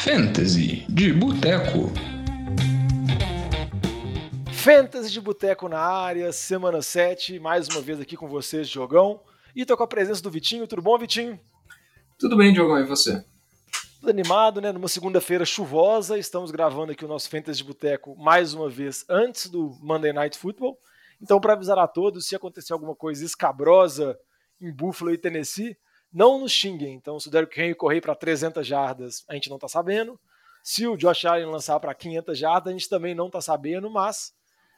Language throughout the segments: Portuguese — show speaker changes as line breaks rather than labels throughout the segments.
Fantasy de Boteco.
Fantasy de Boteco na área, semana 7, mais uma vez aqui com vocês, Jogão. E tô com a presença do Vitinho. Tudo bom, Vitinho?
Tudo bem, Diogão, e você?
Tudo animado, né? Numa segunda-feira chuvosa, estamos gravando aqui o nosso Fantasy de Boteco mais uma vez antes do Monday Night Football. Então, para avisar a todos, se acontecer alguma coisa escabrosa em Buffalo e Tennessee, não nos xinguem. Então, se o Derrick Henry correr para 300 jardas, a gente não está sabendo. Se o Josh Allen lançar para 500 jardas, a gente também não está sabendo, mas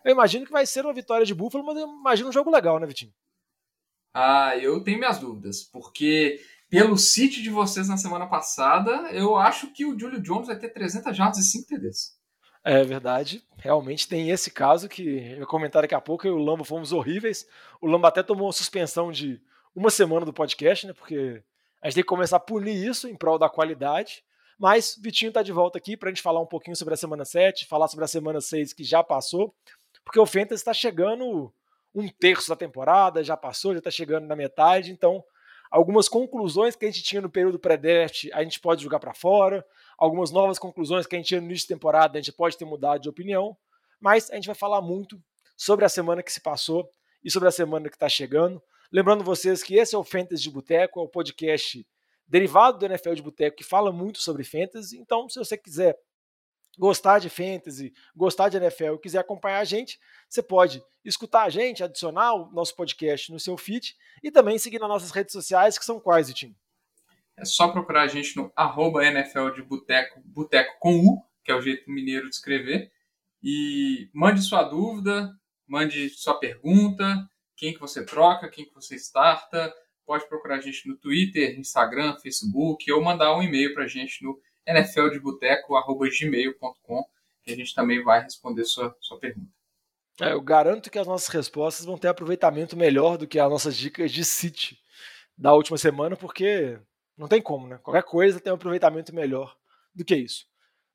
eu imagino que vai ser uma vitória de Buffalo, mas eu imagino um jogo legal, né, Vitinho?
Ah, eu tenho minhas dúvidas, porque pelo sítio de vocês na semana passada, eu acho que o Julio Jones vai ter 300 jardas e 5 TDs.
É verdade, realmente tem esse caso que eu comentar daqui a pouco, eu e o Lamba fomos horríveis. O Lamba até tomou suspensão de uma semana do podcast, né? Porque a gente tem que começar a punir isso em prol da qualidade. Mas Vitinho está de volta aqui para a gente falar um pouquinho sobre a semana 7, falar sobre a semana 6 que já passou, porque o Fantasy está chegando um terço da temporada, já passou, já está chegando na metade, então algumas conclusões que a gente tinha no período pré-draft a gente pode jogar para fora, algumas novas conclusões que a gente tinha no início de temporada a gente pode ter mudado de opinião, mas a gente vai falar muito sobre a semana que se passou e sobre a semana que está chegando. Lembrando vocês que esse é o Fantasy de Boteco, é o podcast derivado do NFL de Boteco que fala muito sobre Fantasy. Então, se você quiser gostar de Fantasy, gostar de NFL e quiser acompanhar a gente, você pode escutar a gente, adicionar o nosso podcast no seu feed e também seguir nas nossas redes sociais, que são quais, Vitinho?
É só procurar a gente no arroba NFL de Boteco, Boteco com U, que é o jeito mineiro de escrever. E mande sua dúvida, mande sua pergunta, quem que você troca, quem que você starta. Pode procurar a gente no Twitter, Instagram, Facebook ou mandar um e-mail para a gente no nfldeboteco.gmail.com que a gente também vai responder sua, sua pergunta.
É, eu garanto que as nossas respostas vão ter aproveitamento melhor do que as nossas dicas de City da última semana, porque não tem como, né? Qualquer coisa tem um aproveitamento melhor do que isso.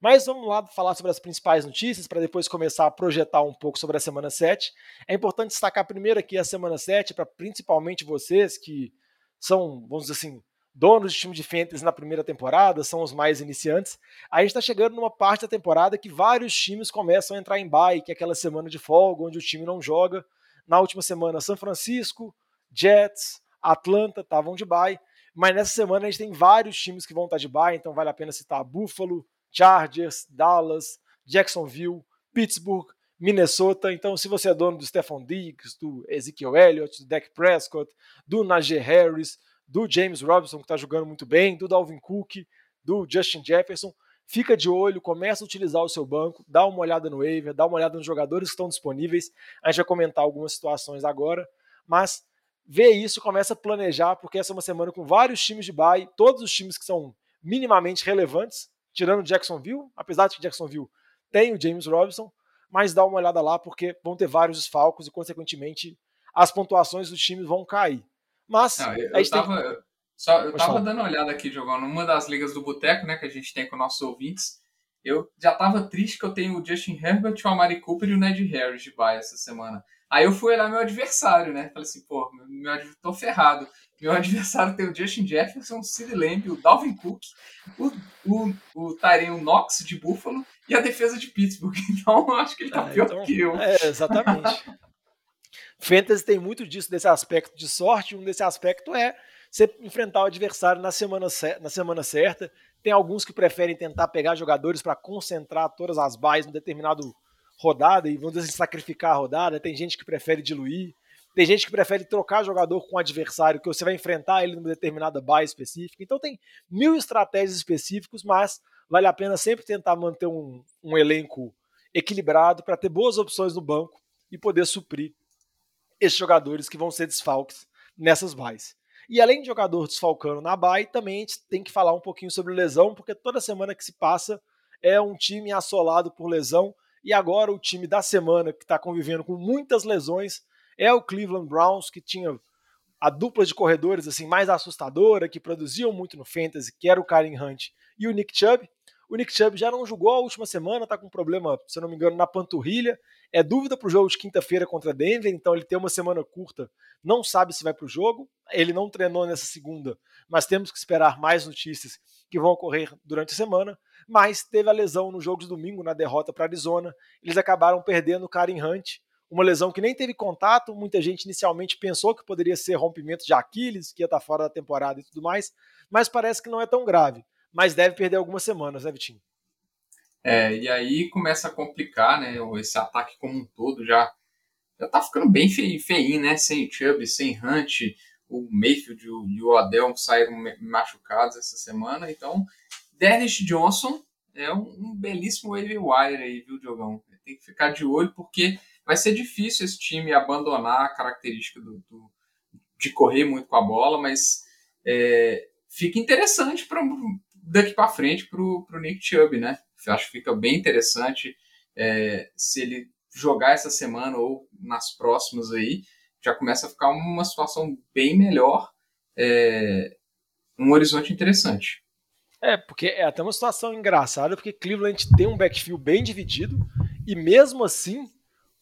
Mas vamos lá falar sobre as principais notícias para depois começar a projetar um pouco sobre a semana 7. É importante destacar primeiro aqui a semana 7 para principalmente vocês que são, vamos dizer assim, donos de time de fantasy na primeira temporada, são os mais iniciantes. A gente está chegando numa parte da temporada que vários times começam a entrar em bye, que é aquela semana de folga onde o time não joga. Na última semana, São Francisco, Jets, Atlanta estavam de bye, mas nessa semana a gente tem vários times que vão estar de bye, então vale a pena citar Buffalo, Chargers, Dallas, Jacksonville, Pittsburgh, Minnesota. Então, se você é dono do Stephon Diggs, do Ezekiel Elliott, do Dak Prescott, do Najee Harris, do James Robinson, que está jogando muito bem, do Dalvin Cook, do Justin Jefferson, fica de olho, começa a utilizar o seu banco, dá uma olhada no waiver, dá uma olhada nos jogadores que estão disponíveis. A gente vai comentar algumas situações agora, mas vê isso, começa a planejar, porque essa é uma semana com vários times de bye, todos os times que são minimamente relevantes, tirando Jacksonville, apesar de que Jacksonville tem o James Robinson, mas dá uma olhada lá porque vão ter vários desfalcos e, consequentemente, as pontuações dos times vão cair. Mas
Não, eu, eu tava, tem... só, eu tava dando uma olhada aqui, jogando numa das ligas do Boteco, né, que a gente tem com nossos ouvintes. Eu já tava triste que eu tenho o Justin Herbert, o Amari Cooper e o Ned Harris de baia essa semana. Aí eu fui olhar meu adversário, né? Falei assim, pô, meu, meu, tô ferrado. Meu adversário tem o Justin Jefferson, o Sid Lamb, o Dalvin Cook, o, o, o Tyrion Knox de Buffalo e a defesa de Pittsburgh. Então acho que ele tá ah, pior então, que eu.
É, exatamente. Fantasy tem muito disso, desse aspecto de sorte. Um desse aspecto é você enfrentar o adversário na semana, na semana certa. Tem alguns que preferem tentar pegar jogadores para concentrar todas as bases em determinado rodada e dizer, assim, sacrificar a rodada. Tem gente que prefere diluir. Tem gente que prefere trocar jogador com o adversário, que você vai enfrentar ele numa determinada baia específica. Então tem mil estratégias específicas, mas vale a pena sempre tentar manter um, um elenco equilibrado para ter boas opções no banco e poder suprir esses jogadores que vão ser desfalques nessas baias. E além de jogador desfalcando na bye, também a gente tem que falar um pouquinho sobre lesão, porque toda semana que se passa é um time assolado por lesão. E agora o time da semana que está convivendo com muitas lesões é o Cleveland Browns, que tinha a dupla de corredores assim mais assustadora, que produziam muito no fantasy, que era o Karen Hunt e o Nick Chubb. O Nick Chubb já não jogou a última semana, tá com um problema, se eu não me engano, na panturrilha. É dúvida para o jogo de quinta-feira contra Denver, então ele tem uma semana curta, não sabe se vai para o jogo. Ele não treinou nessa segunda, mas temos que esperar mais notícias que vão ocorrer durante a semana. Mas teve a lesão no jogo de domingo, na derrota para Arizona. Eles acabaram perdendo o Karen Hunt, uma lesão que nem teve contato. Muita gente inicialmente pensou que poderia ser rompimento de Aquiles, que ia estar fora da temporada e tudo mais, mas parece que não é tão grave. Mas deve perder algumas semanas, né, Vitinho?
É, e aí começa a complicar, né? Esse ataque como um todo já, já tá ficando bem feinho, né? Sem Chubb, sem Hunt, o Mayfield e o Adel saíram machucados essa semana. Então, Dennis Johnson é um, um belíssimo wave wire aí, viu, Diogão? Tem que ficar de olho porque vai ser difícil esse time abandonar a característica do, do de correr muito com a bola, mas é, fica interessante para daqui para frente para o Nick Chubb, né? Eu acho que fica bem interessante é, se ele jogar essa semana ou nas próximas aí, já começa a ficar uma situação bem melhor, é, um horizonte interessante.
É, porque é até uma situação engraçada, porque Cleveland tem um backfield bem dividido, e mesmo assim,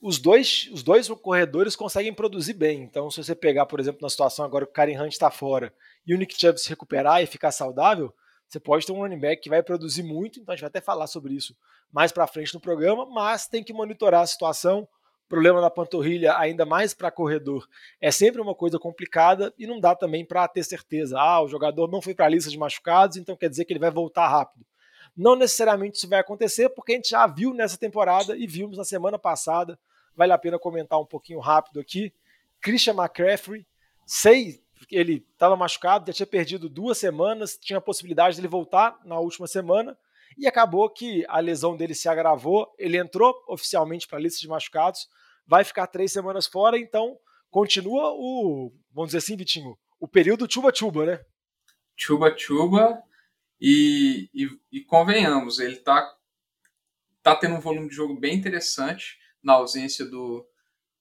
os dois, os dois corredores conseguem produzir bem. Então, se você pegar, por exemplo, na situação agora que o Karen Hunt está fora e o Nick Chubb se recuperar e ficar saudável, você pode ter um running back que vai produzir muito, então a gente vai até falar sobre isso mais para frente no programa, mas tem que monitorar a situação. Problema na panturrilha, ainda mais para corredor, é sempre uma coisa complicada e não dá também para ter certeza. Ah, o jogador não foi para a lista de machucados, então quer dizer que ele vai voltar rápido. Não necessariamente isso vai acontecer, porque a gente já viu nessa temporada e vimos na semana passada. Vale a pena comentar um pouquinho rápido aqui. Christian McCaffrey, sei ele estava machucado, já tinha perdido duas semanas, tinha a possibilidade de ele voltar na última semana, e acabou que a lesão dele se agravou. Ele entrou oficialmente para a lista de machucados, vai ficar três semanas fora, então continua o, vamos dizer assim, Vitinho, o período chuba-chuba, né?
Chuba-chuba, e, e, e, convenhamos, ele está tá tendo um volume de jogo bem interessante na ausência do,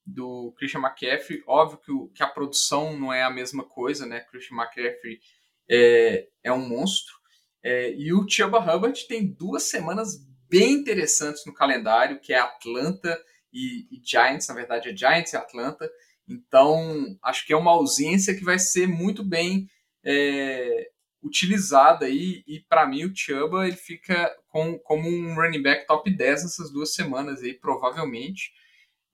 do Christian McCaffrey. Óbvio que, o, que a produção não é a mesma coisa, né? Christian McCaffrey é, é um monstro. É, e o Chuba Hubbard tem duas semanas bem interessantes no calendário, que é Atlanta e, e Giants, na verdade é Giants e Atlanta. Então, acho que é uma ausência que vai ser muito bem é, utilizada aí, e para mim o Chuba ele fica com, como um running back top 10 nessas duas semanas aí, provavelmente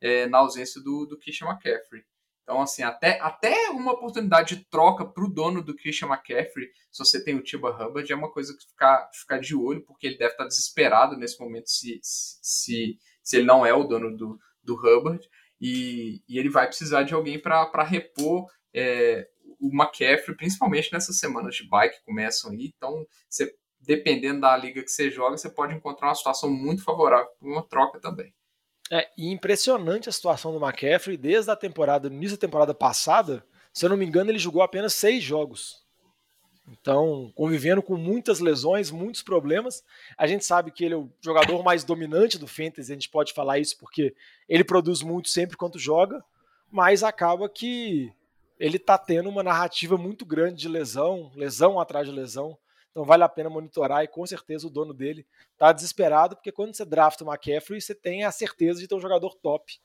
é, na ausência do, do Christian McCaffrey. Então, assim, até, até uma oportunidade de troca para o dono do Christian McCaffrey, se você tem o Tiba Hubbard, é uma coisa que ficar, ficar de olho, porque ele deve estar desesperado nesse momento se, se, se ele não é o dono do, do Hubbard, e, e ele vai precisar de alguém para repor é, o McCaffrey, principalmente nessas semanas de bike que começam aí. Então, você, dependendo da liga que você joga, você pode encontrar uma situação muito favorável para uma troca também.
É, impressionante a situação do McCaffrey desde a temporada, no início da temporada passada, se eu não me engano, ele jogou apenas seis jogos. Então, convivendo com muitas lesões, muitos problemas. A gente sabe que ele é o jogador mais dominante do Fantasy, a gente pode falar isso porque ele produz muito sempre quando joga, mas acaba que ele está tendo uma narrativa muito grande de lesão, lesão atrás de lesão. Então vale a pena monitorar e com certeza o dono dele está desesperado, porque quando você drafta o McCaffrey, você tem a certeza de ter um jogador top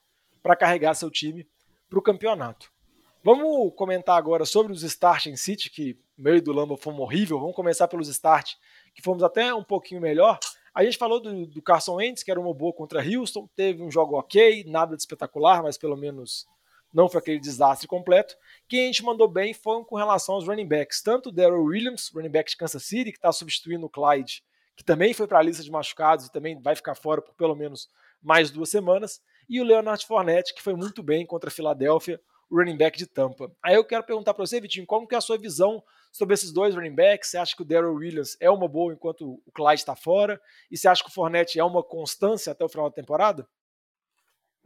para carregar seu time para o campeonato. Vamos comentar agora sobre os start em City, que no meio do Lamba fomos horrível. Vamos começar pelos start, que fomos até um pouquinho melhor. A gente falou do, do Carson Wentz, que era uma boa contra Houston, teve um jogo ok, nada de espetacular, mas pelo menos não foi aquele desastre completo. Quem a gente mandou bem foi com relação aos running backs, tanto o Daryl Williams, running back de Kansas City, que está substituindo o Clyde, que também foi para a lista de machucados e também vai ficar fora por pelo menos mais duas semanas, e o Leonard Fournette, que foi muito bem contra a Filadélfia, o running back de Tampa. Aí eu quero perguntar para você, Vitinho, como que é a sua visão sobre esses dois running backs? Você acha que o Daryl Williams é uma boa enquanto o Clyde está fora? E você acha que o Fournette é uma constância até o final da temporada?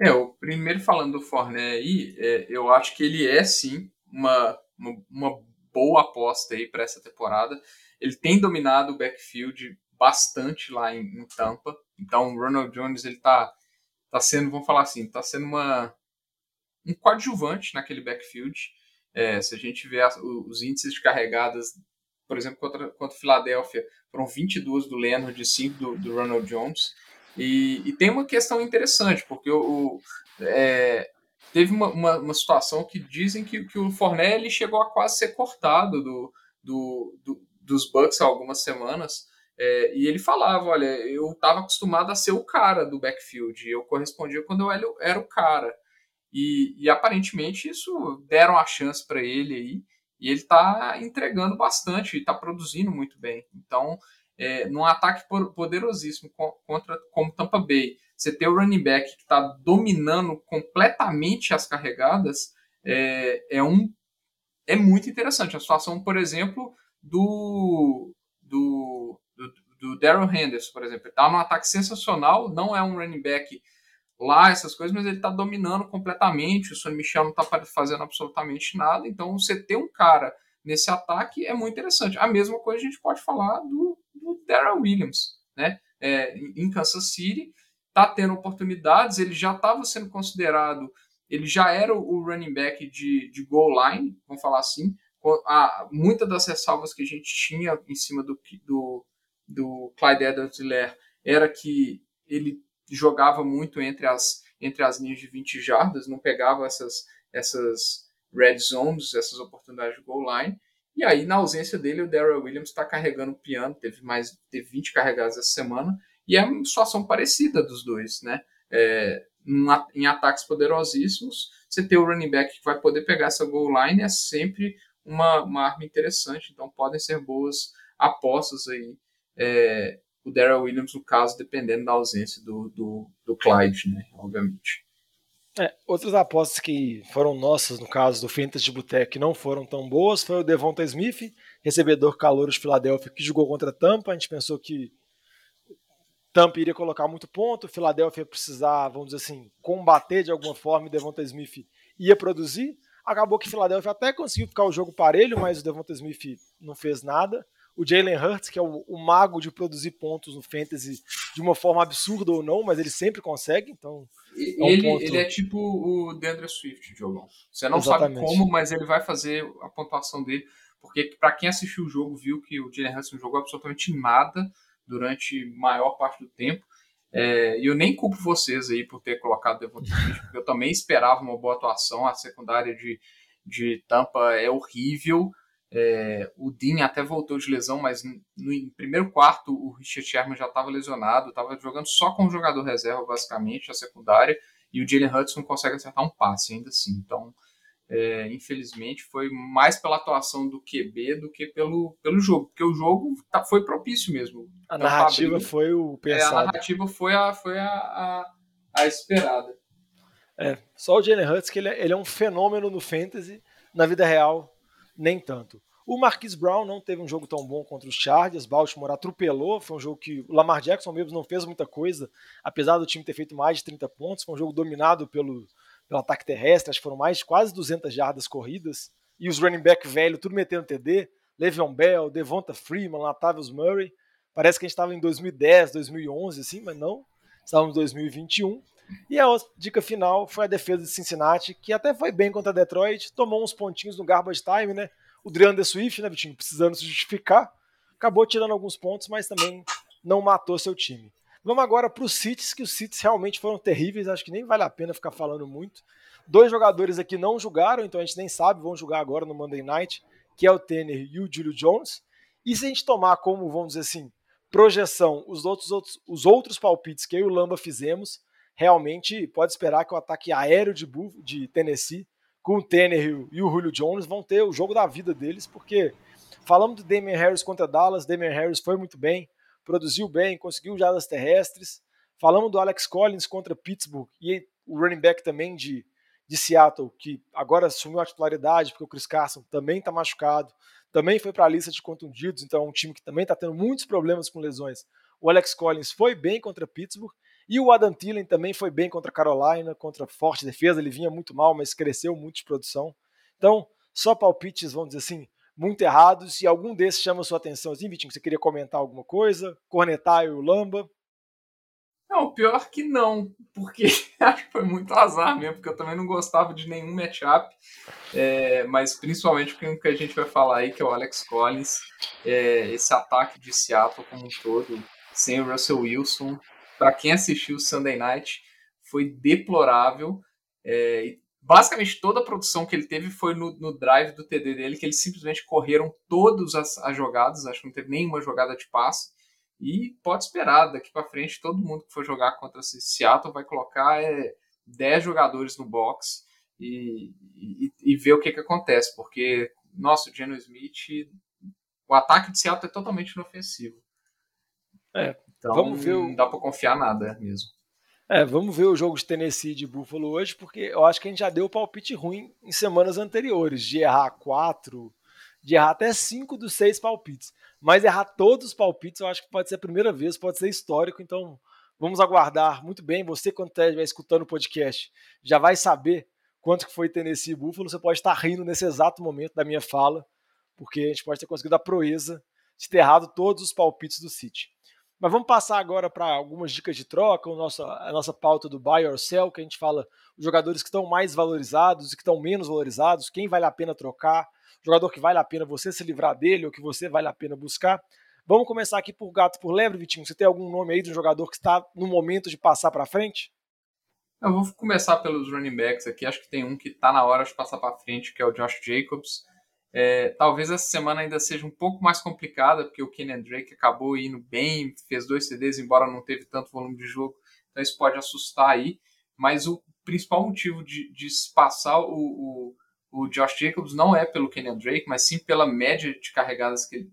É, o primeiro falando do Forné aí, é, eu acho que ele é sim uma, uma, uma boa aposta aí para essa temporada. Ele tem dominado o backfield bastante lá em, em, Tampa. Então o Ronald Jones ele tá, tá sendo, vamos falar assim, tá sendo uma, um coadjuvante naquele backfield. É, se a gente ver os índices de carregadas, por exemplo, contra, contra Filadélfia, foram 22 do Leonard e 5 do, do Ronald Jones. E, e, tem uma questão interessante, porque o, é, teve uma, uma, uma, situação que dizem que, que o Fornelli chegou a quase ser cortado do, do, do dos Bucks há algumas semanas, é, e ele falava, olha, eu estava acostumado a ser o cara do backfield, eu correspondia quando eu era o cara. E, e aparentemente isso deram a chance para ele aí, e ele está entregando bastante, está produzindo muito bem. Então, é, num ataque poderosíssimo contra como Tampa Bay, você ter o running back que está dominando completamente as carregadas é, é, um, é muito interessante. A situação, por exemplo, do, do, do, do Daryl Henderson, por exemplo. Está num ataque sensacional, não é um running back lá, essas coisas, mas ele está dominando completamente. O Sonny Michel não está fazendo absolutamente nada. Então, você ter um cara nesse ataque é muito interessante. A mesma coisa a gente pode falar do, do Daryl Williams, né? É, em Kansas City, está tendo oportunidades, ele já estava sendo considerado, ele já era o running back de, de goal line, vamos falar assim, muitas das ressalvas que a gente tinha em cima do, do, do Clyde Edwards-Helaire era que ele jogava muito entre as, entre as linhas de 20 jardas, não pegava essas, essas red zones, essas oportunidades de goal line. E aí, na ausência dele, o Darrell Williams está carregando o piano, teve mais teve 20 carregadas essa semana, e é uma situação parecida dos dois, né? É, em ataques poderosíssimos, você ter o running back que vai poder pegar essa goal line é sempre uma, uma arma interessante, então podem ser boas apostas aí. É, o Darrell Williams, no caso, dependendo da ausência do, do, do Clyde, né, obviamente.
É, outras apostas que foram nossas, no caso do Fantasy de Boteco, não foram tão boas, foi o Devonta Smith, recebedor calor de Filadélfia, que jogou contra a Tampa. A gente pensou que Tampa iria colocar muito ponto, Filadélfia ia precisar, vamos dizer assim, combater de alguma forma e Devonta Smith ia produzir. Acabou que Filadélfia até conseguiu ficar o jogo parelho, mas o Devonta Smith não fez nada. O Jalen Hurts, que é o, o, mago de produzir pontos no Fantasy de uma forma absurda ou não, mas ele sempre consegue, então...
É um ele, ponto... ele é tipo o DeAndre Swift, Diogão. Você não Exatamente. sabe como, mas ele vai fazer a pontuação dele, porque para quem assistiu o jogo viu que o Jalen Hurts não jogou absolutamente nada durante maior parte do tempo. É, e eu nem culpo vocês aí por ter colocado Devonta Smith, porque eu também esperava uma boa atuação. A secundária de, de Tampa é horrível. É, o Dean até voltou de lesão, mas no, no primeiro quarto o Richard Sherman já estava lesionado, estava jogando só com o jogador reserva, basicamente, a secundária, e o Jalen Hudson consegue acertar um passe ainda assim. Então, é, infelizmente, foi mais pela atuação do QB do que pelo, pelo jogo, porque o jogo tá, foi propício mesmo.
A então, narrativa foi o
pensado. É, a narrativa foi a, foi a, a, a esperada.
É, só o Jalen Hurts, que ele é, ele é um fenômeno no fantasy, na vida real, nem tanto. O Marquise Brown não teve um jogo tão bom contra os Chargers, Baltimore atropelou, foi um jogo que o Lamar Jackson mesmo não fez muita coisa, apesar do time ter feito mais de 30 pontos, foi um jogo dominado pelo, pelo ataque terrestre, acho que foram mais de quase 200 jardas corridas, e os running back velho tudo metendo TD, Le'Veon Bell, Devonta Freeman, Latavius Murray, parece que a gente estava em 2010, 2011, assim, mas não, estávamos em 2021, e a dica final foi a defesa de Cincinnati, que até foi bem contra Detroit, tomou uns pontinhos no garbage time, né, o DeAndre Swift, né, Vitinho, precisando se justificar, acabou tirando alguns pontos, mas também não matou seu time. Vamos agora para os Cities, que os Cities realmente foram terríveis, acho que nem vale a pena ficar falando muito. Dois jogadores aqui não julgaram, então a gente nem sabe, vão jogar agora no Monday Night, que é o Tanner e o Julio Jones. E se a gente tomar como, vamos dizer assim, projeção os outros, outros, os outros palpites que eu e o Lamba fizemos, realmente pode esperar que o ataque aéreo de, Buff, de Tennessee, com o Tanner e o Julio Jones, vão ter o jogo da vida deles, porque falamos do Damian Harris contra Dallas, Damian Harris foi muito bem, produziu bem, conseguiu jadas terrestres. Falamos do Alex Collins contra Pittsburgh e o running back também de, de Seattle, que agora assumiu a titularidade porque o Chris Carson também está machucado, também foi para a lista de contundidos, então é um time que também está tendo muitos problemas com lesões. O Alex Collins foi bem contra Pittsburgh e o Adam Thielen também foi bem contra Carolina, contra forte defesa. Ele vinha muito mal, mas cresceu muito de produção. Então, só palpites, vamos dizer assim, muito errados e algum desses chama sua atenção assim, Vitinho? Você queria comentar alguma coisa? Cornetar o Lamba?
Não, pior que não, porque acho que foi muito azar mesmo, porque eu também não gostava de nenhum matchup, é, mas principalmente com o que a gente vai falar aí, que é o Alex Collins, é, esse ataque de Seattle como um todo, sem o Russell Wilson, para quem assistiu o Sunday Night, foi deplorável, é, basicamente toda a produção que ele teve foi no, no, drive do TD dele, que eles simplesmente correram todas as, as, jogadas, acho que não teve nenhuma jogada de passe. E pode esperar, daqui para frente, todo mundo que for jogar contra esse Seattle vai colocar é, 10 jogadores no box e, e, e ver o que, que acontece, porque, nossa, o Geno Smith, o ataque de Seattle é totalmente inofensivo.
É, então, vamos ver.
Não dá para confiar nada mesmo.
É, vamos ver o jogo de Tennessee de Buffalo hoje, porque eu acho que a gente já deu palpite ruim em semanas anteriores, de errar quatro, de errar até cinco dos seis palpites. Mas errar todos os palpites, eu acho que pode ser a primeira vez, pode ser histórico, então vamos aguardar muito bem. Você, quando estiver escutando o podcast, já vai saber quanto que foi Tennessee e Buffalo. Você pode estar rindo nesse exato momento da minha fala, porque a gente pode ter conseguido a proeza de ter errado todos os palpites do City. Mas vamos passar agora para algumas dicas de troca, o nosso, a nossa pauta do buy or sell, que a gente fala os jogadores que estão mais valorizados e que estão menos valorizados, quem vale a pena trocar, jogador que vale a pena você se livrar dele ou que você vale a pena buscar. Vamos começar aqui por gato por lebre, Vitinho. Você tem algum nome aí de um jogador que está no momento de passar para frente?
Eu vou começar pelos running backs aqui. Acho que tem um que está na hora de passar para frente, que é o Josh Jacobs. É, talvez essa semana ainda seja um pouco mais complicada, porque o Kenyan Drake acabou indo bem, fez dois CDs, embora não teve tanto volume de jogo, então isso pode assustar aí. Mas o principal motivo de, de passar o, o, o, Josh Jacobs não é pelo Kenyan Drake, mas sim pela média de carregadas que ele,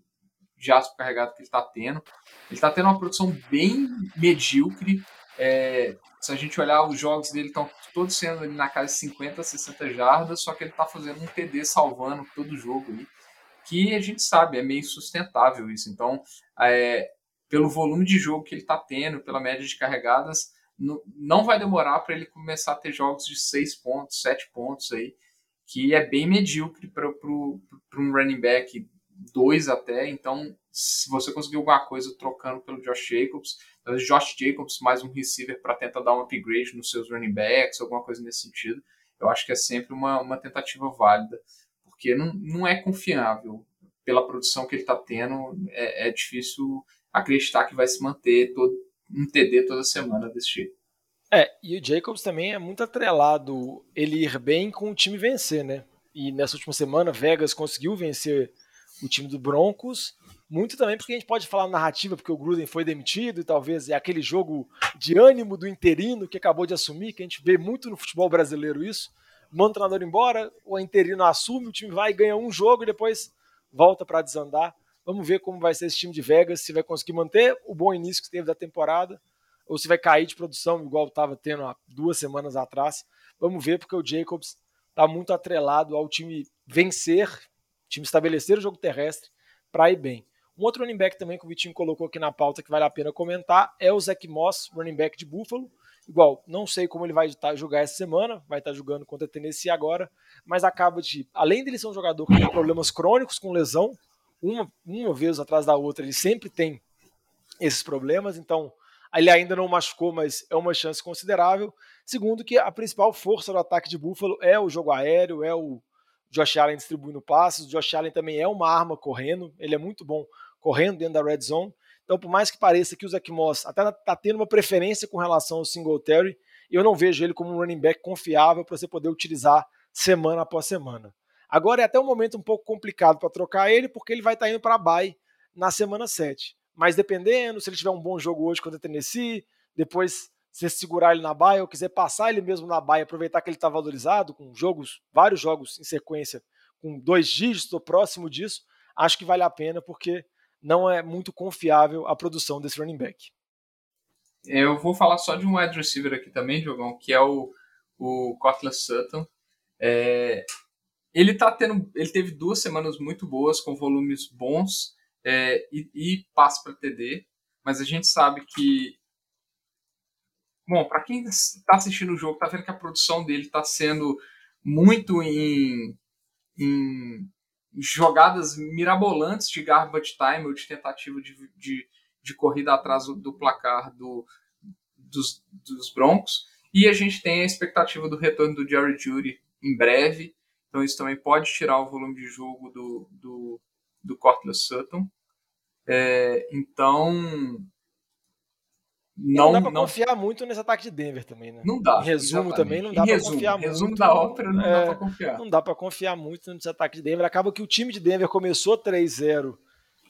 carregado que ele está tendo. Ele está tendo uma produção bem medíocre. É, se a gente olhar os jogos dele, estão todos sendo ali na casa de 50, 60 jardas, só que ele está fazendo um TD salvando todo jogo ali, que a gente sabe, é meio sustentável isso. Então, é, pelo volume de jogo que ele está tendo, pela média de carregadas, não, vai demorar para ele começar a ter jogos de 6 pontos, 7 pontos aí, que é bem medíocre para um running back 2 até. Então, se você conseguir alguma coisa trocando pelo Josh Jacobs, Josh Jacobs mais um receiver para tentar dar um upgrade nos seus running backs, alguma coisa nesse sentido, eu acho que é sempre uma, uma tentativa válida, porque não, não é confiável. Pela produção que ele está tendo, é, é, difícil acreditar que vai se manter todo, um TD toda semana desse jeito.
É, e o Jacobs também é muito atrelado ele ir bem com o time vencer, né? E nessa última semana, Vegas conseguiu vencer o time do Broncos muito também porque a gente pode falar narrativa, porque o Gruden foi demitido e talvez é aquele jogo de ânimo do interino que acabou de assumir, que a gente vê muito no futebol brasileiro isso. Manda o treinador embora, o interino assume, o time vai e ganha um jogo e depois volta para desandar. Vamos ver como vai ser esse time de Vegas, se vai conseguir manter o bom início que teve da temporada ou se vai cair de produção, igual estava tendo há duas semanas atrás. Vamos ver, porque o Jacobs está muito atrelado ao time vencer, time estabelecer o jogo terrestre para ir bem. Um outro running back também que o Vitinho colocou aqui na pauta que vale a pena comentar é o Zach Moss, running back de Buffalo. Igual, não sei como ele vai estar jogar essa semana, vai estar jogando contra a Tennessee agora, mas acaba de, além dele ser um jogador que tem problemas crônicos com lesão, uma, uma vez atrás da outra, ele sempre tem esses problemas, então ele ainda não machucou, mas é uma chance considerável. Segundo, que a principal força do ataque de Buffalo é o jogo aéreo, é o Josh Allen distribuindo passes. O Josh Allen também é uma arma correndo, ele é muito bom correndo dentro da red zone. Então, por mais que pareça que o Zach Moss até está tendo uma preferência com relação ao Singletary, eu não vejo ele como um running back confiável para você poder utilizar semana após semana. Agora é até um momento um pouco complicado para trocar ele, porque ele vai estar tá indo para a bye na semana 7. Mas dependendo, se ele tiver um bom jogo hoje contra o Tennessee, depois você segurar ele na baia ou quiser passar ele mesmo na baia, aproveitar que ele está valorizado com jogos, vários jogos em sequência com dois dígitos ou próximo disso, acho que vale a pena porque não é muito confiável a produção desse running back.
Eu vou falar só de um wide receiver aqui também, Diogão, que é o, o Cortland Sutton. É, ele tá tendo, ele teve duas semanas muito boas, com volumes bons é, e, e passe para TD, mas a gente sabe que Bom, para quem está assistindo o jogo, tá vendo que a produção dele está sendo muito em, em jogadas mirabolantes de garbage time ou de tentativa de, de, de corrida atrás do placar do, dos, dos Broncos. E a gente tem a expectativa do retorno do Jerry Judy em breve. Então isso também pode tirar o volume de jogo do, do, do Cortland Sutton. É, então,
Não, não dá pra não... confiar muito nesse ataque de Denver também, né?
Não dá.
Em resumo exatamente. também, não dá para confiar
resumo
muito.
Resumo da ópera, não é, dá pra confiar.
Não dá pra confiar muito nesse ataque de Denver. Acaba que o time de Denver começou 3-0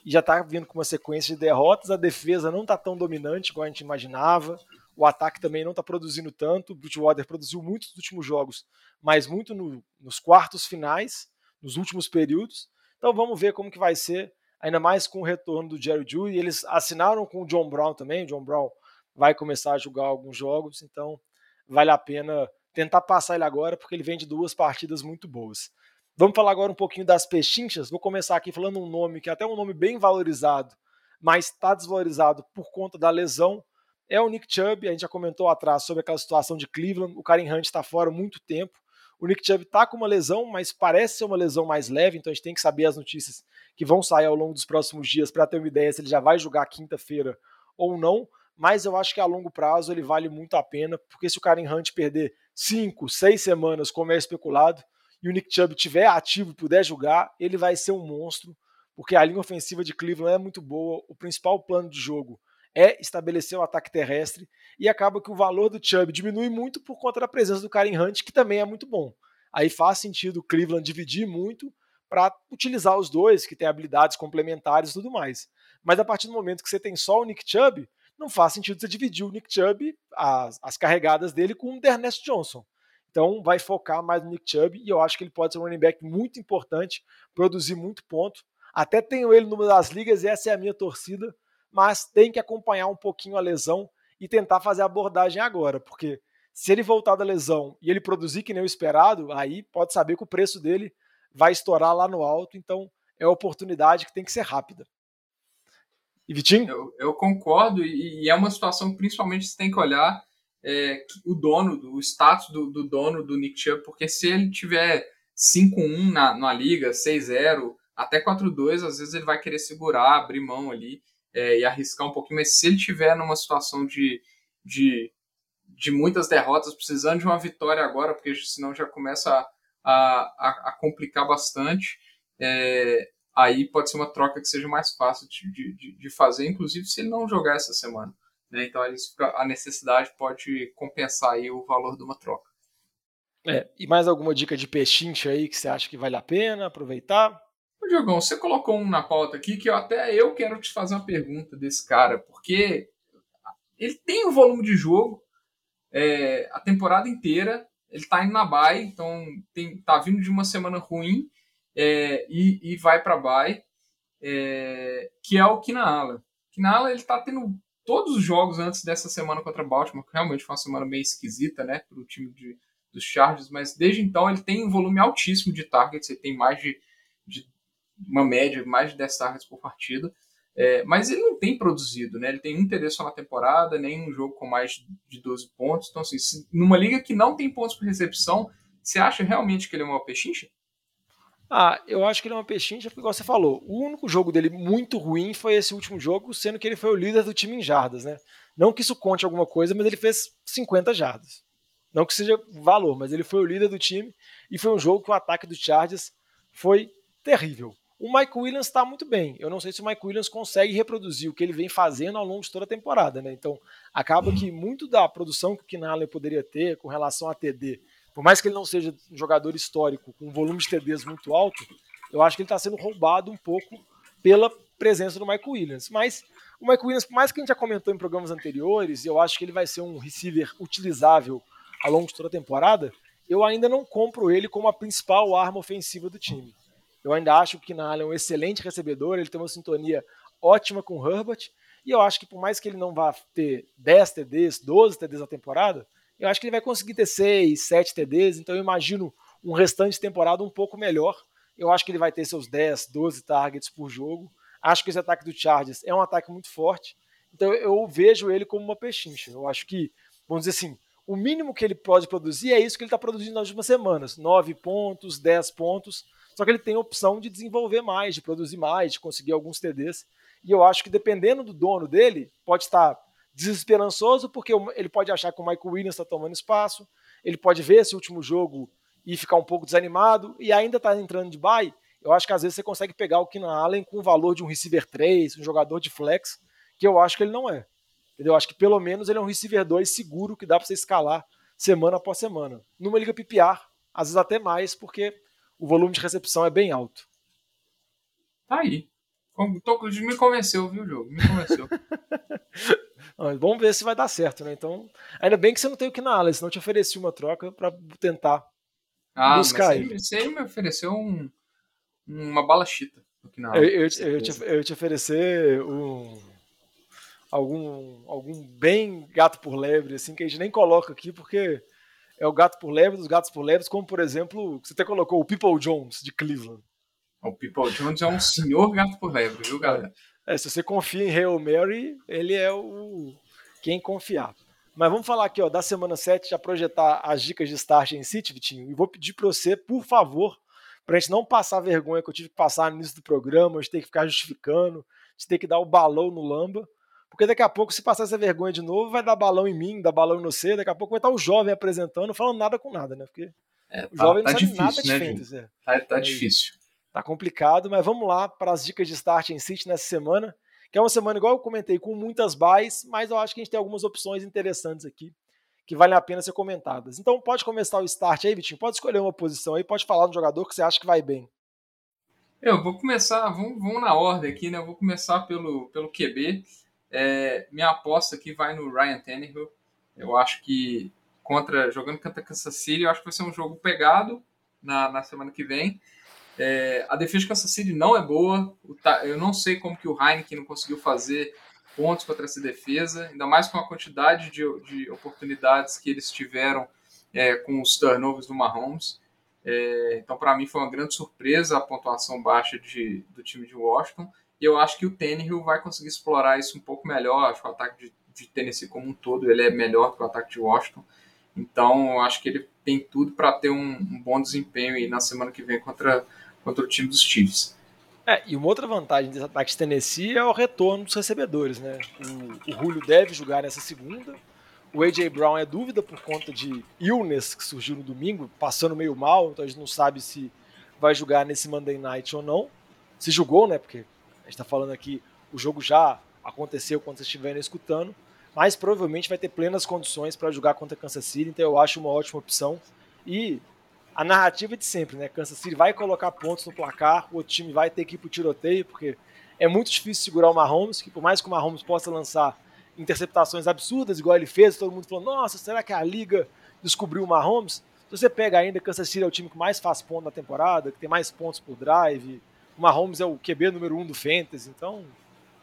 e já tá vindo com uma sequência de derrotas. A defesa não tá tão dominante como a gente imaginava. O ataque também não tá produzindo tanto. O Bridgewater produziu muito nos últimos jogos, mas muito no, nos quartos finais, nos últimos períodos. Então vamos ver como que vai ser, ainda mais com o retorno do Jerry Judy. Eles assinaram com o John Brown também. O John Brown vai começar a jogar alguns jogos, então vale a pena tentar passar ele agora, porque ele vem de duas partidas muito boas. Vamos falar agora um pouquinho das pechinchas. Vou começar aqui falando um nome que é até um nome bem valorizado, mas está desvalorizado por conta da lesão. É o Nick Chubb. A gente já comentou atrás sobre aquela situação de Cleveland. O Karen Hunt está fora muito tempo. O Nick Chubb está com uma lesão, mas parece ser uma lesão mais leve, então a gente tem que saber as notícias que vão sair ao longo dos próximos dias para ter uma ideia se ele já vai jogar quinta-feira ou não mas eu acho que a longo prazo ele vale muito a pena, porque se o Karen Hunt perder 5, 6 semanas, como é especulado, e o Nick Chubb tiver ativo e puder jogar, ele vai ser um monstro, porque a linha ofensiva de Cleveland é muito boa, o principal plano de jogo é estabelecer o ataque terrestre, e acaba que o valor do Chubb diminui muito por conta da presença do Karen Hunt, que também é muito bom. Aí faz sentido o Cleveland dividir muito para utilizar os dois, que têm habilidades complementares e tudo mais. Mas a partir do momento que você tem só o Nick Chubb, não faz sentido você dividir o Nick Chubb, as, as carregadas dele, com o Dernest Johnson. Então vai focar mais no Nick Chubb e eu acho que ele pode ser um running back muito importante, produzir muito ponto. Até tenho ele número das ligas, essa é a minha torcida, mas tem que acompanhar um pouquinho a lesão e tentar fazer a abordagem agora, porque se ele voltar da lesão e ele produzir que nem o esperado, aí pode saber que o preço dele vai estourar lá no alto, então é oportunidade que tem que ser rápida. E Vitinho?
Eu, eu concordo, e, e, é uma situação que principalmente você tem que olhar é, o dono, o status do, do, dono do Nick Chubb, porque se ele tiver 5-1 na, na liga, 6-0, até 4-2, às vezes ele vai querer segurar, abrir mão ali é, e arriscar um pouquinho, mas se ele tiver numa situação de, de, de muitas derrotas, precisando de uma vitória agora, porque senão já começa a, a, a complicar bastante, é, aí pode ser uma troca que seja mais fácil de, de, de fazer, inclusive se ele não jogar essa semana. Né? Então a necessidade pode compensar aí o valor de uma troca.
É, e mais alguma dica de pechincha aí que você acha que vale a pena aproveitar?
Ô, Diogão, você colocou um na pauta aqui que eu, até eu quero te fazer uma pergunta desse cara, porque ele tem um volume de jogo é, a temporada inteira, ele tá indo na bye, então tem, tá vindo de uma semana ruim, é, e, e, vai para Bay, é, que é o Kinaala. Kinaala ele está tendo todos os jogos antes dessa semana contra Baltimore, que realmente foi uma semana meio esquisita, né, para o time de, dos Chargers, mas desde então ele tem um volume altíssimo de targets, ele tem mais de, de uma média, mais de 10 targets por partida. É, mas ele não tem produzido, né? Ele tem um TD só na temporada, nem um jogo com mais de 12 pontos. Então, assim, se, numa liga que não tem pontos por recepção, você acha realmente que ele é uma pechincha?
Ah, eu acho que ele é uma pechincha, porque igual você falou, o único jogo dele muito ruim foi esse último jogo, sendo que ele foi o líder do time em jardas, né? Não que isso conte alguma coisa, mas ele fez 50 jardas. Não que seja valor, mas ele foi o líder do time e foi um jogo que o ataque do Chargers foi terrível. O Mike Williams está muito bem. Eu não sei se o Mike Williams consegue reproduzir o que ele vem fazendo ao longo de toda a temporada, né? Então, acaba que muito da produção que o Keenan poderia ter com relação a TD por mais que ele não seja um jogador histórico com um volume de TDs muito alto, eu acho que ele está sendo roubado um pouco pela presença do Michael Williams. Mas o Michael Williams, por mais que a gente já comentou em programas anteriores, eu acho que ele vai ser um receiver utilizável ao longo de toda a temporada, eu ainda não compro ele como a principal arma ofensiva do time. Eu ainda acho que Keenan é um excelente recebedor, ele tem uma sintonia ótima com o Herbert, e eu acho que por mais que ele não vá ter 10 TDs, 12 TDs na temporada, eu acho que ele vai conseguir ter 6, 7 TDs, então eu imagino um restante de temporada um pouco melhor. Eu acho que ele vai ter seus 10, 12 targets por jogo. Acho que esse ataque do Chargers é um ataque muito forte. Então eu vejo ele como uma pechincha. Eu acho que, vamos dizer assim, o mínimo que ele pode produzir é isso que ele está produzindo nas últimas semanas: 9 pontos, 10 pontos. Só que ele tem a opção de desenvolver mais, de produzir mais, de conseguir alguns TDs. E eu acho que dependendo do dono dele, pode estar desesperançoso, porque ele pode achar que o Michael Williams está tomando espaço, ele pode ver esse último jogo e ficar um pouco desanimado, e ainda está entrando de bye. Eu acho que às vezes você consegue pegar o Keenan Allen com o valor de um receiver 3, um jogador de flex, que eu acho que ele não é. Entendeu? Acho que pelo menos ele é um receiver 2 seguro que dá para você escalar semana após semana. Numa liga PPR, às vezes até mais, porque o volume de recepção é bem alto.
Tá aí. Me convenceu, viu, jogo? Me convenceu.
Vamos ver se vai dar certo, né? Então, ainda bem que você não tem o que na ala, senão eu te ofereci uma troca para tentar
ah, buscar ele. Você, me ofereceu um, uma bala chita.
Eu, eu, eu, te, eu te oferecer um, algum, algum bem gato por lebre, assim, que a gente nem coloca aqui, porque é o gato por lebre dos gatos por lebres, como por exemplo, você até colocou o People Jones de Cleveland.
O People Jones é um senhor gato por lebre, viu, galera?
É, se você confia em Hail Mary, ele é o quem confiar. Mas vamos falar aqui ó, da semana 7, já projetar as dicas de start em City, Vitinho. E vou pedir para você, por favor, para a gente não passar vergonha que eu tive que passar no início do programa, a gente tem que ficar justificando, a gente tem que dar o balão no Lamba. Porque daqui a pouco, se passar essa vergonha de novo, vai dar balão em mim, dar balão em você. Daqui a pouco vai estar o jovem apresentando, falando nada com nada, né? Porque
é, o tá, jovem tá não sabe difícil, nada de né, fantasy. É. Tá, tá é difícil.
Tá complicado, mas vamos lá para as dicas de start em City nessa semana, que é uma semana, igual eu comentei, com muitas buys, mas eu acho que a gente tem algumas opções interessantes aqui que valem a pena ser comentadas. Então pode começar o start aí, Vitinho. Pode escolher uma posição aí, pode falar do jogador que você acha que vai bem.
Eu vou começar, vamos, vamos na ordem aqui, né? Eu vou começar pelo, pelo QB. É, minha aposta aqui vai no Ryan Tannehill. Eu acho que contra jogando contra Kansas City, eu acho que vai ser um jogo pegado na, na semana que vem. É, a defesa de Kansas City não é boa. Eu não sei como que o Heineken não conseguiu fazer pontos contra essa defesa, ainda mais com a quantidade de, de oportunidades que eles tiveram é, com os turnovers do Mahomes. É, então, para mim, foi uma grande surpresa a pontuação baixa de, do time de Washington. E eu acho que o Tannehill vai conseguir explorar isso um pouco melhor. Acho que o ataque de, de Tennessee como um todo ele é melhor que o ataque de Washington. Então, eu acho que ele tem tudo para ter um, um, bom desempenho aí na semana que vem contra, contra o time dos Chiefs.
É, e uma outra vantagem desse ataque de Tennessee é o retorno dos recebedores, né? O, o Julio deve jogar nessa segunda. O A.J. Brown é dúvida por conta de illness que surgiu no domingo, passando meio mal, então a gente não sabe se vai jogar nesse Monday Night ou não. Se jogou, né? Porque gente está falando aqui, o jogo já aconteceu quando vocês estiverem escutando, mas provavelmente vai ter plenas condições para jogar contra Kansas City, então eu acho uma ótima opção. E a narrativa é de sempre, né? Kansas City vai colocar pontos no placar, o outro time vai ter que ir para o tiroteio, porque é muito difícil segurar o Mahomes, que por mais que o Mahomes possa lançar interceptações absurdas, igual ele fez, todo mundo falou, nossa, será que a liga descobriu o Mahomes? Se você pega ainda, Kansas City é o time que mais faz ponto na temporada, que tem mais pontos por drive, o Mahomes é o QB número um do Fantasy, então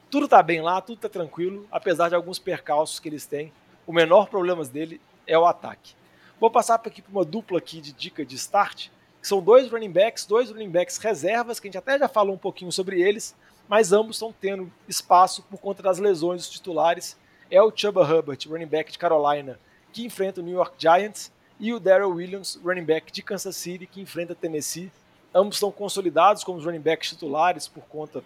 tudo tá bem lá, tudo tá tranquilo, apesar de alguns percalços que eles têm. O menor problema dele é o ataque. Vou passar aqui para uma dupla aqui de dica de start, que são dois running backs, dois running backs reservas, que a gente até já falou um pouquinho sobre eles, mas ambos estão tendo espaço por conta das lesões dos titulares. É o Chuba Hubbard, running back de Carolina, que enfrenta o New York Giants, e o Daryl Williams, running back de Kansas City, que enfrenta Tennessee. Ambos estão consolidados como running backs titulares por conta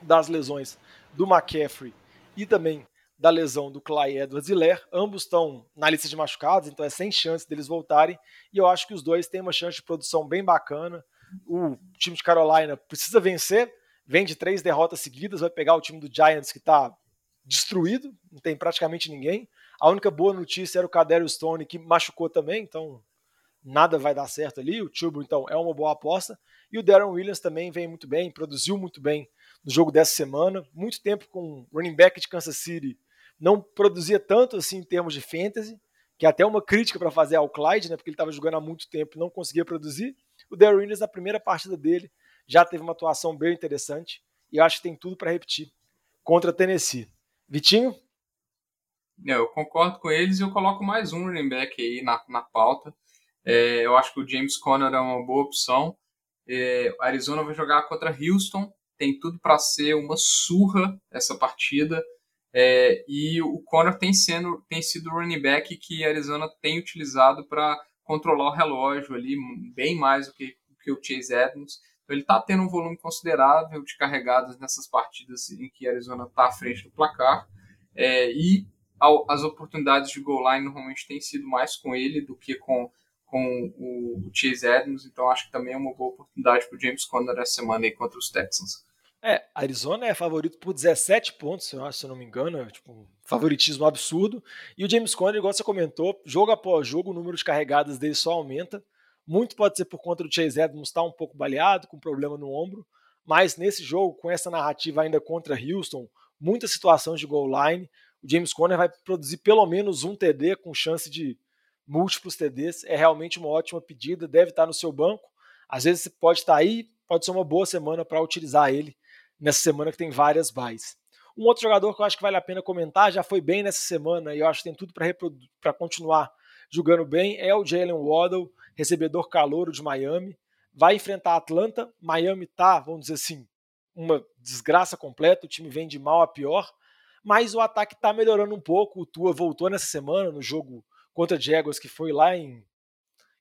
das lesões do McCaffrey e também da lesão do Clay Edwards Hiller. Ambos estão na lista de machucados, então é sem chance deles voltarem. E eu acho que os dois têm uma chance de produção bem bacana. O time de Carolina precisa vencer, vem de três derrotas seguidas, vai pegar o time do Giants que está destruído, não tem praticamente ninguém. A única boa notícia era o Cadero Stone que machucou também, então nada vai dar certo ali. O Chubo, então, é uma boa aposta. E o Darren Williams também vem muito bem, produziu muito bem no jogo dessa semana. Muito tempo com running back de Kansas City. Não produzia tanto assim em termos de fantasy, que é até uma crítica para fazer ao Clyde, né, porque ele estava jogando há muito tempo e não conseguia produzir. O Darren Williams, na primeira partida dele, já teve uma atuação bem interessante. E eu acho que tem tudo para repetir contra Tennessee. Vitinho?
É, eu concordo com eles e eu coloco mais um running back aí na, na pauta. É, eu acho que o James Conner é uma boa opção. É, Arizona vai jogar contra Houston, tem tudo para ser uma surra essa partida. É, e o Conner tem, sendo, tem sido o running back que Arizona tem utilizado para controlar o relógio ali, bem mais do que, que o Chase Edmonds. Então ele está tendo um volume considerável de carregadas nessas partidas em que Arizona está à frente do placar. É, e as oportunidades de goal line normalmente têm sido mais com ele do que com com o Chase Edmonds, então acho que também é uma boa oportunidade para o James Conner essa semana aí contra os Texans.
É, Arizona é favorito por 17 pontos, se eu não me engano, é tipo um favoritismo absurdo. E o James Conner, igual você comentou, jogo após jogo, o número de carregadas dele só aumenta. Muito pode ser por conta do Chase Edmonds estar um pouco baleado, com problema no ombro, mas nesse jogo, com essa narrativa ainda contra Houston, muitas situações de goal line, o James Conner vai produzir pelo menos um TD com chance de múltiplos TDs. É realmente uma ótima pedida, deve estar no seu banco. Às vezes pode estar aí, pode ser uma boa semana para utilizar ele nessa semana que tem várias buys. Um outro jogador que eu acho que vale a pena comentar, já foi bem nessa semana e eu acho que tem tudo para continuar jogando bem, é o Jalen Waddle, recebedor calouro de Miami. Vai enfrentar a Atlanta. Miami tá, vamos dizer assim, uma desgraça completa. O time vem de mal a pior. Mas o ataque está melhorando um pouco. O Tua voltou nessa semana no jogo contra Jaguars, que foi lá em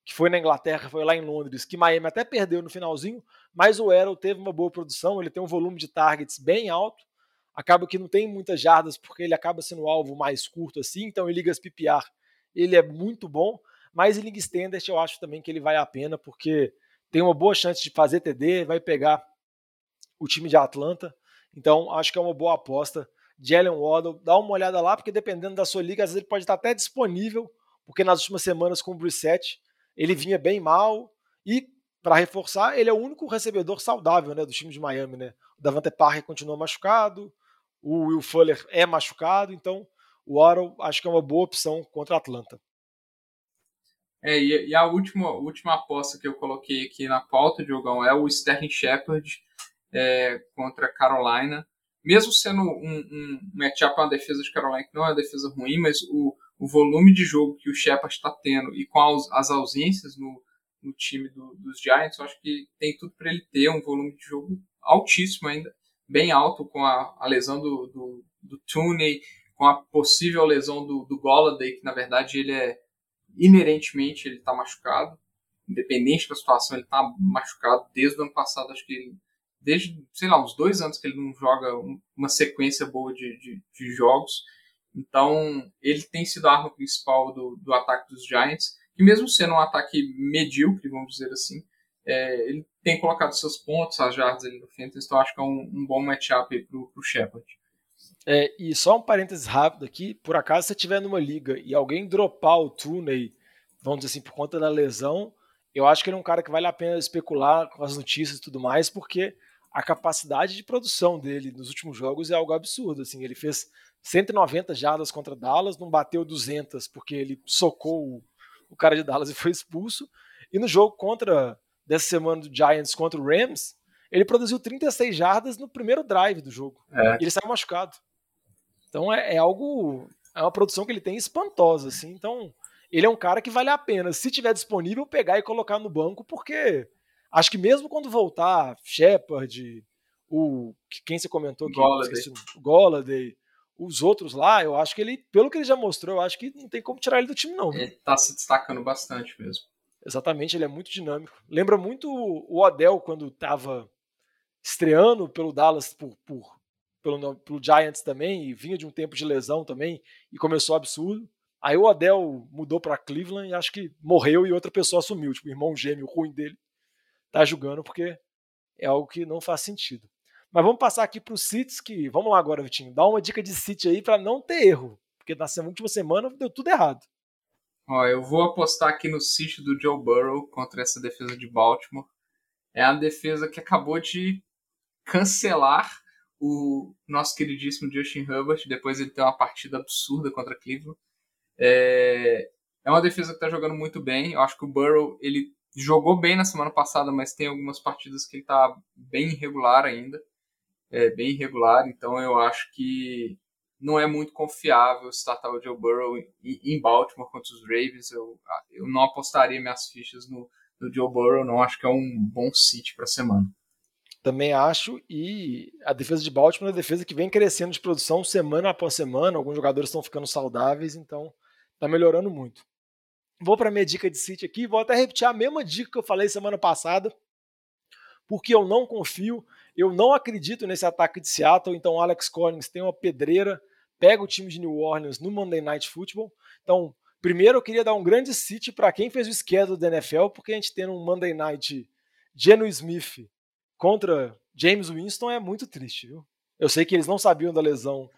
que foi na Inglaterra, foi lá em Londres, que Miami até perdeu no finalzinho, mas o Errol teve uma boa produção, ele tem um volume de targets bem alto, acaba que não tem muitas jardas porque ele acaba sendo o alvo mais curto assim, então em ligas PPR ele é muito bom, mas em liga standard eu acho também que ele vai a pena porque tem uma boa chance de fazer TD, vai pegar o time de Atlanta, então acho que é uma boa aposta. Jalen Waddle, dá uma olhada lá, porque dependendo da sua liga, às vezes ele pode estar até disponível, porque nas últimas semanas com o Brissett, ele vinha bem mal e para reforçar, ele é o único recebedor saudável, né, do time de Miami, né? O Davante Parker continua machucado, o Will Fuller é machucado, então o Waddle acho que é uma boa opção contra a Atlanta.
É, e, a última, última aposta que eu coloquei aqui na pauta, Diogão, é o Sterling Shepard é, contra Carolina. Mesmo sendo um, um matchup, uma defesa de Carolina que não é uma defesa ruim, mas o, o volume de jogo que o Shepard está tendo e com as ausências no, no time do, dos Giants, eu acho que tem tudo para ele ter um volume de jogo altíssimo ainda, bem alto com a, a lesão do, do, do Tooney, com a possível lesão do, do Golladay, que na verdade ele é inerentemente ele está machucado, independente da situação, ele está machucado desde o ano passado, acho que ele, desde, sei lá, uns dois anos que ele não joga uma sequência boa de, de, de jogos, então, ele tem sido a arma principal do, do ataque dos Giants, que mesmo sendo um ataque medíocre, vamos dizer assim, é, ele tem colocado seus pontos, as jardas ali no Fantasy, então acho que é um, um bom matchup para o Shepard.
É, e só um parênteses rápido aqui, por acaso você estiver numa liga e alguém dropar o Tooney, vamos dizer assim, por conta da lesão, eu acho que ele é um cara que vale a pena especular com as notícias e tudo mais, porque a capacidade de produção dele nos últimos jogos é algo absurdo. Assim, ele fez 190 jardas contra Dallas, não bateu 200 porque ele socou o, o cara de Dallas e foi expulso. E no jogo contra dessa semana do Giants contra o Rams, ele produziu 36 jardas no primeiro drive do jogo. É. E ele saiu machucado. Então é, é, algo. É uma produção que ele tem espantosa, assim. Então, ele é um cara que vale a pena, se tiver disponível, pegar e colocar no banco, porque acho que mesmo quando voltar Shepard, o. Quem você comentou aqui? Golladay os outros lá, eu acho que ele, pelo que ele já mostrou, eu acho que não tem como tirar ele do time, não.
Ele tá se destacando bastante mesmo.
Exatamente, ele é muito dinâmico. Lembra muito o Odell quando tava estreando pelo Dallas, por, por, pelo, pelo Giants também, e vinha de um tempo de lesão também, e começou absurdo. Aí o Odell mudou para Cleveland e acho que morreu e outra pessoa assumiu, tipo, o irmão gêmeo ruim dele tá jogando porque é algo que não faz sentido. Mas vamos passar aqui para os Cits, que. Vamos lá agora, Vitinho. Dá uma dica de City aí para não ter erro. Porque na última semana deu tudo errado.
Ó, eu vou apostar aqui no City do Joe Burrow contra essa defesa de Baltimore. É a defesa que acabou de cancelar o nosso queridíssimo Justin Herbert depois ele ter uma partida absurda contra Cleveland. É, é uma defesa que está jogando muito bem. Eu acho que o Burrow ele jogou bem na semana passada, mas tem algumas partidas que ele está bem irregular ainda é, bem irregular, então eu acho que não é muito confiável startar o Joe Burrow em Baltimore contra os Ravens. Eu, eu não apostaria minhas fichas no, no Joe Burrow, não acho que é um bom sítio para a semana.
Também acho, e a defesa de Baltimore é uma defesa que vem crescendo de produção semana após semana. Alguns jogadores estão ficando saudáveis, então está melhorando muito. Vou para minha dica de City aqui, vou até repetir a mesma dica que eu falei semana passada, porque eu não confio eu não acredito nesse ataque de Seattle, então Alex Collins tem uma pedreira, pega o time de New Orleans no Monday Night Football. Então, primeiro eu queria dar um grande city para quem fez o schedule da NFL, porque a gente tem um Monday Night Geno Smith contra James Winston é muito triste, viu? Eu sei que eles não sabiam da lesão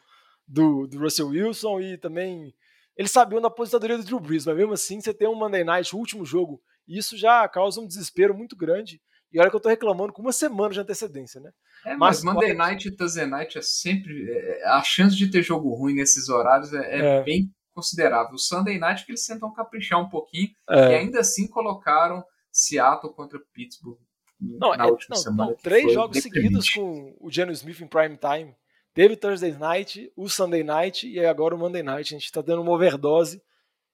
do, do Russell Wilson e também eles sabiam da aposentadoria do Drew Brees, mas mesmo assim você tem um Monday Night, o último jogo, isso já causa um desespero muito grande. E olha que eu tô reclamando com uma semana de antecedência, né?
É, mas, mas Monday Night e Thursday Night é sempre. É, a chance de ter jogo ruim nesses horários é, é, é. bem considerável. O Sunday Night que eles tentam caprichar um pouquinho é. e ainda assim colocaram Seattle contra Pittsburgh
não, na é, última não, semana. Não, três jogos seguidos com o Geno Smith em prime time. Teve o Thursday Night, o Sunday Night e agora o Monday Night. A gente está dando uma overdose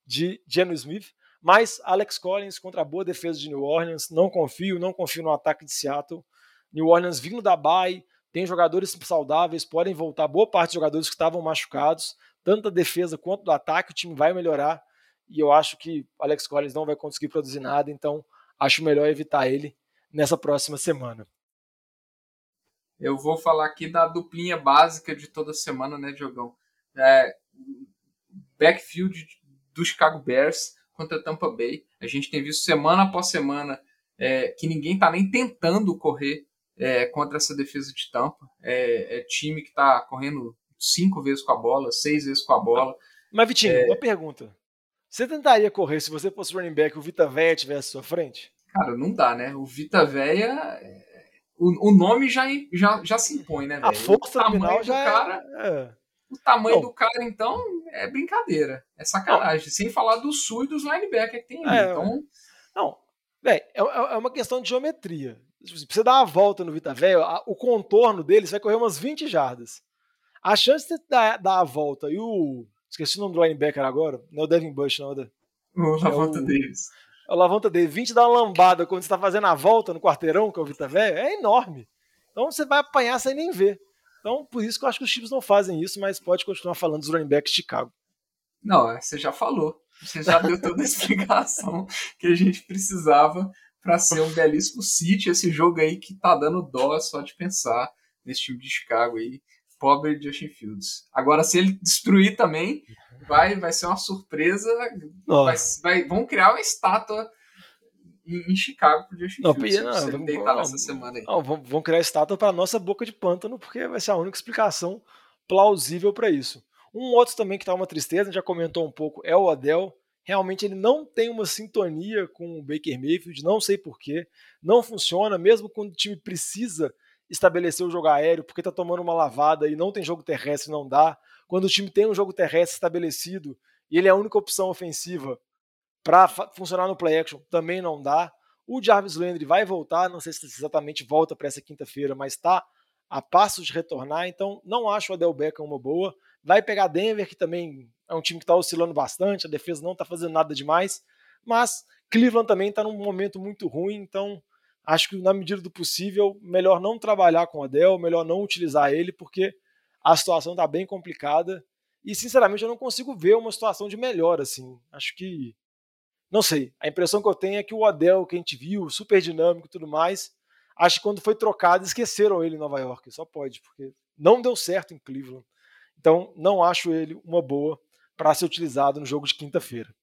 de Geno Smith. Mas Alex Collins contra a boa defesa de New Orleans. Não confio, não confio no ataque de Seattle. New Orleans vindo da bye, tem jogadores saudáveis, podem voltar. Boa parte dos jogadores que estavam machucados, tanto da defesa quanto do ataque, o time vai melhorar. E eu acho que Alex Collins não vai conseguir produzir nada, então acho melhor evitar ele nessa próxima semana.
Eu vou falar aqui da duplinha básica de toda semana, né, Diogão? É, backfield do Chicago Bears contra Tampa Bay. A gente tem visto semana após semana é, que ninguém está nem tentando correr é, contra essa defesa de Tampa. É, é time que está correndo cinco vezes com a bola, seis vezes com a bola.
Mas, Vitinho, é. uma pergunta. Você tentaria correr se você fosse running back e o Vita Véia estivesse à sua frente?
Cara, não dá, né? O Vita Véia. O, o nome já, já, já se impõe, né?
A força o tamanho já
do cara. É. O tamanho não. do cara, então, é brincadeira. É sacanagem. Não. Sem falar do sul e dos linebackers que tem ali. É, então.
Não. Véi, é, é uma questão de geometria. Se você dar uma volta no Vita Velho, o contorno dele vai correr umas 20 jardas. A chance de dar, dar a volta e o. Esqueci o nome do linebacker agora. Não é o Devin Bush, não. É
o Lavonta é o, Davis.
É o Lavonta Davis. 20 dá uma lambada quando você está fazendo a volta no quarteirão, que é o Vita Velho, é enorme. Então você vai apanhar sem nem ver. Então, por isso que eu acho que os Chiefs não fazem isso, mas pode continuar falando dos running backs de Chicago.
Não, é, você já falou. Você já deu toda a explicação que a gente precisava para ser um belíssimo City. Esse jogo aí que tá dando dó só de pensar nesse time de Chicago aí. Pobre Justin Fields. Agora, se ele destruir também, vai, vai ser uma surpresa. Vai, vai, vão criar uma estátua em, Chicago pro Justin não, Fields. Não, vamos, deitar nessa semana aí.
Não, vamos, vamos criar estátua para nossa boca de pântano, porque vai ser a única explicação plausível para isso. Um outro também que tá uma tristeza, já comentou um pouco, é o Odell realmente ele não tem uma sintonia com o Baker Mayfield, não sei porquê, não funciona, mesmo quando o time precisa estabelecer o jogo aéreo, porque está tomando uma lavada e não tem jogo terrestre, não dá. Quando o time tem um jogo terrestre estabelecido e ele é a única opção ofensiva para funcionar no play action, também não dá. O Jarvis Landry vai voltar, não sei se exatamente volta para essa quinta-feira, mas está a passos de retornar, então não acho o Adel Beckham uma boa. Vai pegar Denver, que também é um time que está oscilando bastante, a defesa não está fazendo nada demais, mas Cleveland também está num momento muito ruim, então acho que na medida do possível, melhor não trabalhar com o Adel, melhor não utilizar ele, porque a situação está bem complicada e sinceramente eu não consigo ver uma situação de melhor assim. Acho que não sei, a impressão que eu tenho é que o Adel que a gente viu, super dinâmico e tudo mais, acho que quando foi trocado esqueceram ele em Nova York, só pode, porque não deu certo em Cleveland. Então, não acho ele uma boa para ser utilizado no jogo de quinta-feira.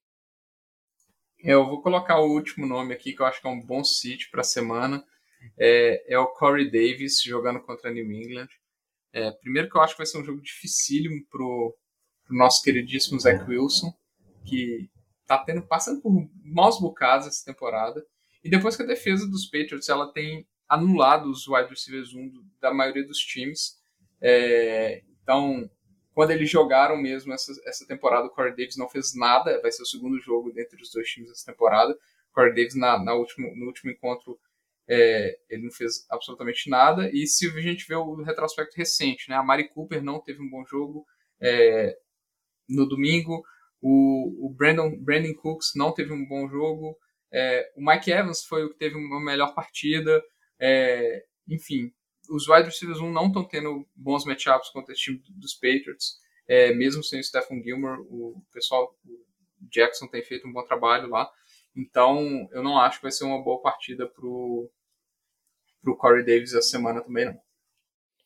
Eu vou colocar o último nome aqui, que eu acho que é um bom sítio para a semana. É, é, o Corey Davis jogando contra New England. É, primeiro que eu acho que vai ser um jogo dificílimo pro, pro nosso queridíssimo Zach Wilson, que tá tendo, passando por maus bocados essa temporada. E depois que a defesa dos Patriots ela tem anulado os wide receivers 1 da maioria dos times. É, então, quando eles jogaram mesmo essa, essa temporada, o Corey Davis não fez nada, vai ser o segundo jogo dentre os dois times dessa temporada. O Corey Davis, na, na último, no último encontro, é, ele não fez absolutamente nada. E se a gente vê o retrospecto recente, né, a Mari Cooper não teve um bom jogo é, no domingo, o, o Brandon, Brandon Cooks não teve um bom jogo, é, o Mike Evans foi o que teve uma melhor partida, é, enfim, os wide receivers 1 não estão tendo bons matchups contra esse time dos Patriots, é, mesmo sem o Stephen Gilmore, o pessoal, o Jackson tem feito um bom trabalho lá, então eu não acho que vai ser uma boa partida pro, pro Corey Davis essa semana também não.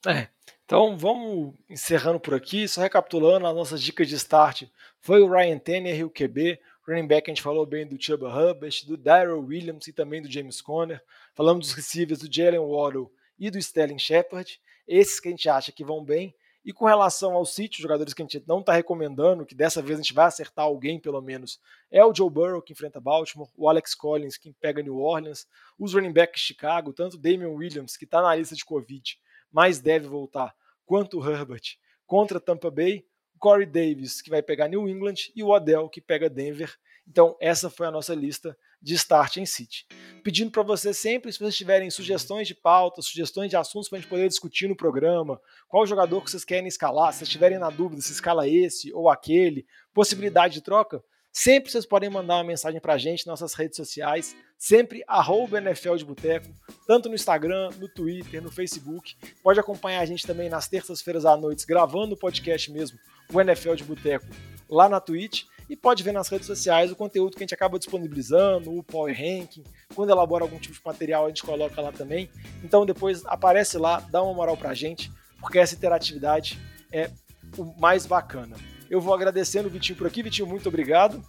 É, então vamos encerrando por aqui, só recapitulando as nossas dicas de start, foi o Ryan Tanner, o QB, running back a gente falou bem do Chuba Hubbard, do Daryl Williams e também do James Conner, falamos dos receivers do Jalen Waddle e do Sterling Shepard, esses que a gente acha que vão bem. E com relação ao City, jogadores que a gente não está recomendando, que dessa vez a gente vai acertar alguém pelo menos, é o Joe Burrow que enfrenta Baltimore, o Alex Collins que pega New Orleans, os running backs de Chicago, tanto Damian Williams, que está na lista de Covid, mas deve voltar, quanto o Herbert contra Tampa Bay, Corey Davis, que vai pegar New England, e o Odell, que pega Denver. Então, essa foi a nossa lista de start em City. Pedindo para vocês sempre, se vocês tiverem sugestões de pauta, sugestões de assuntos para a gente poder discutir no programa, qual jogador que vocês querem escalar, se vocês estiverem na dúvida se escala esse ou aquele, possibilidade de troca, sempre vocês podem mandar uma mensagem para a gente nas nossas redes sociais, sempre arroba NFL de Boteco, tanto no Instagram, no Twitter, no Facebook. Pode acompanhar a gente também nas terças-feiras à noite, gravando o podcast mesmo, o NFL de Boteco, lá na Twitch e pode ver nas redes sociais o conteúdo que a gente acaba disponibilizando, o Power Ranking. Quando elabora algum tipo de material, a gente coloca lá também. Então depois aparece lá, dá uma moral pra gente, porque essa interatividade é o mais bacana. Eu vou agradecendo o Vitinho por aqui. Vitinho, muito obrigado.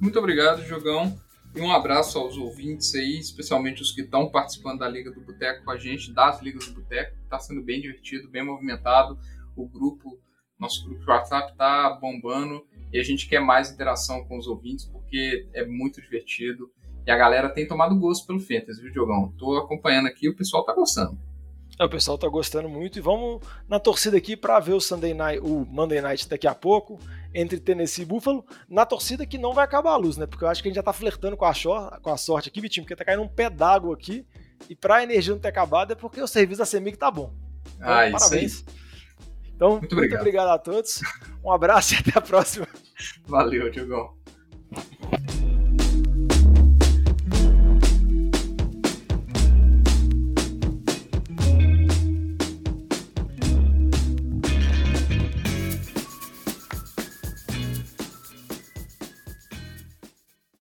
Muito obrigado, Jogão. E um abraço aos ouvintes aí, especialmente os que estão participando da Liga do Boteco com a gente, das Ligas do Boteco. Está sendo bem divertido, bem movimentado. O grupo, nosso grupo de WhatsApp está bombando e a gente quer mais interação com os ouvintes porque é muito divertido. E a galera tem tomado gosto pelo Fantasy, viu, Diogão? Tô acompanhando aqui, o pessoal tá gostando.
É, o pessoal tá gostando muito e vamos na torcida aqui para ver o Sunday Night, o Monday Night daqui a pouco entre Tennessee e Buffalo, na torcida que não vai acabar a luz, né? Porque eu acho que a gente já tá flertando com a, com a sorte aqui, Vitinho, porque tá caindo um pé d'água aqui e pra energia não ter acabado é porque o serviço da CEMIG tá bom.
Então, ah, parabéns.
Então, muito obrigado, muito obrigado a todos. Um abraço e até a próxima.
Valeu, Diogão.